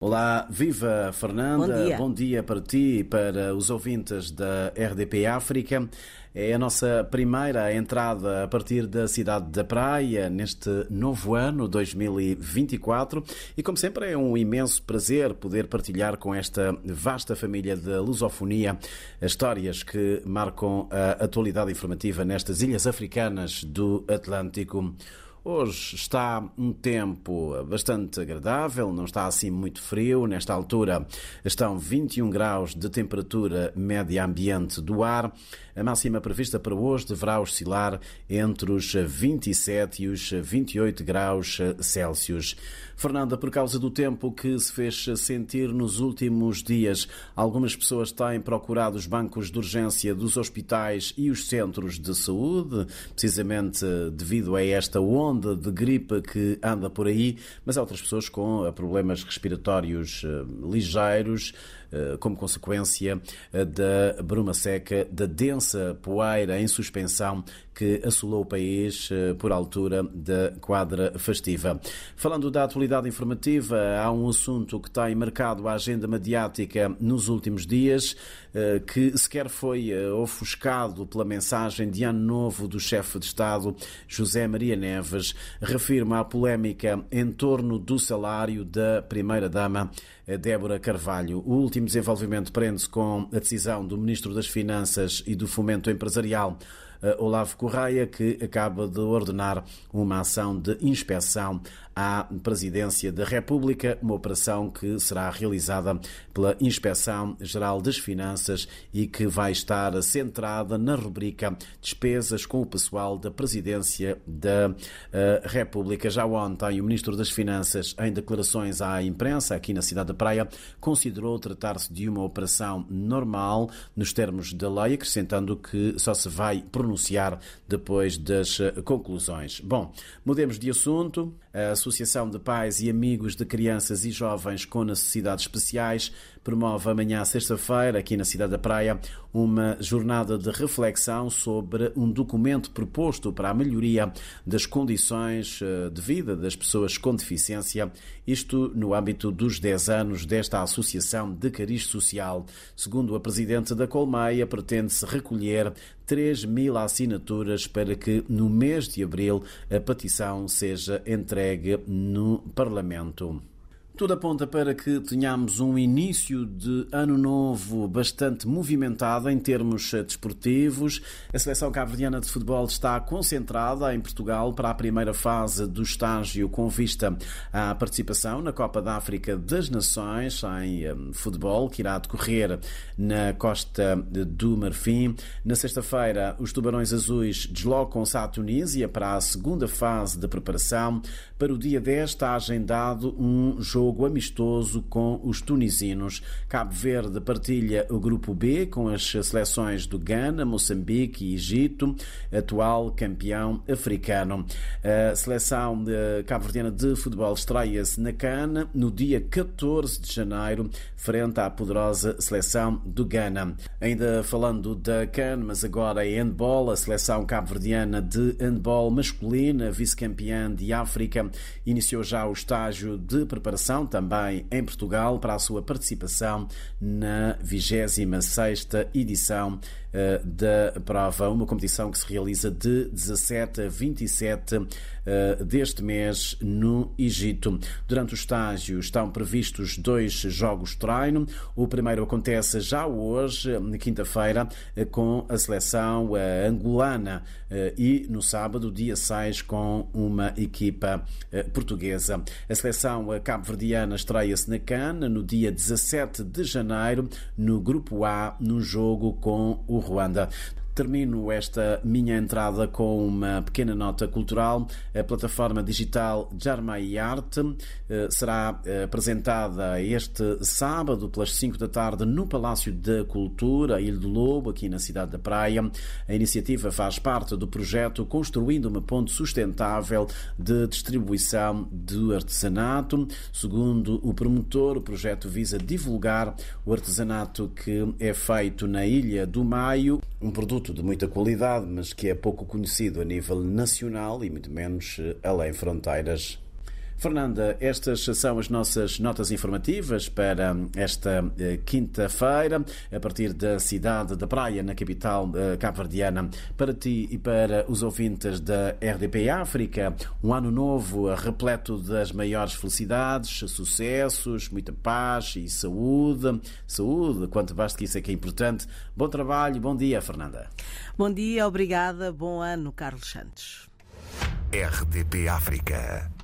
Olá, viva Fernanda, Bom dia. bom dia para ti e para os ouvintes da RDP África. É a nossa primeira entrada a partir da cidade da Praia neste novo ano 2024 e, como sempre, é um imenso prazer poder partilhar com esta vasta família da lusofonia as histórias que marcam a atualidade informativa nestas ilhas africanas do Atlântico. Hoje está um tempo bastante agradável, não está assim muito frio. Nesta altura estão 21 graus de temperatura média ambiente do ar. A máxima prevista para hoje deverá oscilar entre os 27 e os 28 graus Celsius. Fernanda, por causa do tempo que se fez sentir nos últimos dias, algumas pessoas têm procurado os bancos de urgência dos hospitais e os centros de saúde, precisamente devido a esta onda de gripe que anda por aí, mas há outras pessoas com problemas respiratórios ligeiros como consequência da bruma seca, da densa poeira em suspensão que assolou o país por altura da quadra festiva. Falando da atualidade informativa, há um assunto que tem marcado a agenda mediática nos últimos dias, que sequer foi ofuscado pela mensagem de ano novo do chefe de Estado, José Maria Neves, refirma a polémica em torno do salário da primeira-dama, Débora Carvalho. O último desenvolvimento prende-se com a decisão do Ministro das Finanças e do Fomento Empresarial, Olavo Correia, que acaba de ordenar uma ação de inspeção à Presidência da República, uma operação que será realizada pela Inspeção Geral das Finanças e que vai estar centrada na rubrica Despesas com o pessoal da Presidência da República. Já ontem, o Ministro das Finanças, em declarações à imprensa aqui na cidade da Praia, considerou tratar-se de uma operação normal nos termos da lei, acrescentando que só se vai pronunciar depois das conclusões. Bom, mudemos de assunto. A Associação de Pais e Amigos de Crianças e Jovens com Necessidades Especiais promove amanhã, sexta-feira, aqui na Cidade da Praia, uma jornada de reflexão sobre um documento proposto para a melhoria das condições de vida das pessoas com deficiência, isto no âmbito dos 10 anos desta Associação de Cariz Social. Segundo a Presidente da Colmeia, pretende-se recolher 3 mil assinaturas para que, no mês de abril, a petição seja entregue no Parlamento. Tudo aponta para que tenhamos um início de ano novo bastante movimentado em termos desportivos. A seleção cabo-verdiana de futebol está concentrada em Portugal para a primeira fase do estágio com vista à participação na Copa da África das Nações em futebol, que irá decorrer na Costa do Marfim. Na sexta-feira, os Tubarões Azuis deslocam-se à Tunísia para a segunda fase de preparação. Para o dia 10 está agendado um jogo jogo amistoso com os tunisinos. Cabo Verde partilha o grupo B com as seleções do Ghana, Moçambique e Egito, atual campeão africano. A seleção cabo-verdiana de futebol estreia-se na Cana no dia 14 de janeiro, frente à poderosa seleção do Ghana. Ainda falando da Cana, mas agora em handball, a seleção cabo-verdiana de handball masculina, vice-campeã de África, iniciou já o estágio de preparação também em Portugal para a sua participação na 26ª edição da prova, uma competição que se realiza de 17 a 27 deste mês no Egito. Durante o estágio estão previstos dois jogos treino. O primeiro acontece já hoje, quinta-feira, com a seleção angolana e no sábado, dia 6, com uma equipa portuguesa. A seleção cabo-verdiana estreia-se na Cana no dia 17 de janeiro, no Grupo A, num jogo com o Ruanda. Termino esta minha entrada com uma pequena nota cultural. A plataforma digital Jarmai Arte será apresentada este sábado pelas 5 da tarde no Palácio da Cultura, Ilha do Lobo, aqui na cidade da Praia. A iniciativa faz parte do projeto Construindo uma Ponte Sustentável de Distribuição do Artesanato. Segundo o promotor, o projeto visa divulgar o artesanato que é feito na Ilha do Maio, um produto de muita qualidade, mas que é pouco conhecido a nível nacional e muito menos além fronteiras. Fernanda, estas são as nossas notas informativas para esta eh, quinta-feira, a partir da cidade da Praia, na capital eh, cabo-verdiana. Para ti e para os ouvintes da RDP África, um ano novo repleto das maiores felicidades, sucessos, muita paz e saúde. Saúde, quanto basta que isso é que é importante. Bom trabalho, bom dia, Fernanda. Bom dia, obrigada, bom ano, Carlos Santos. RDP África.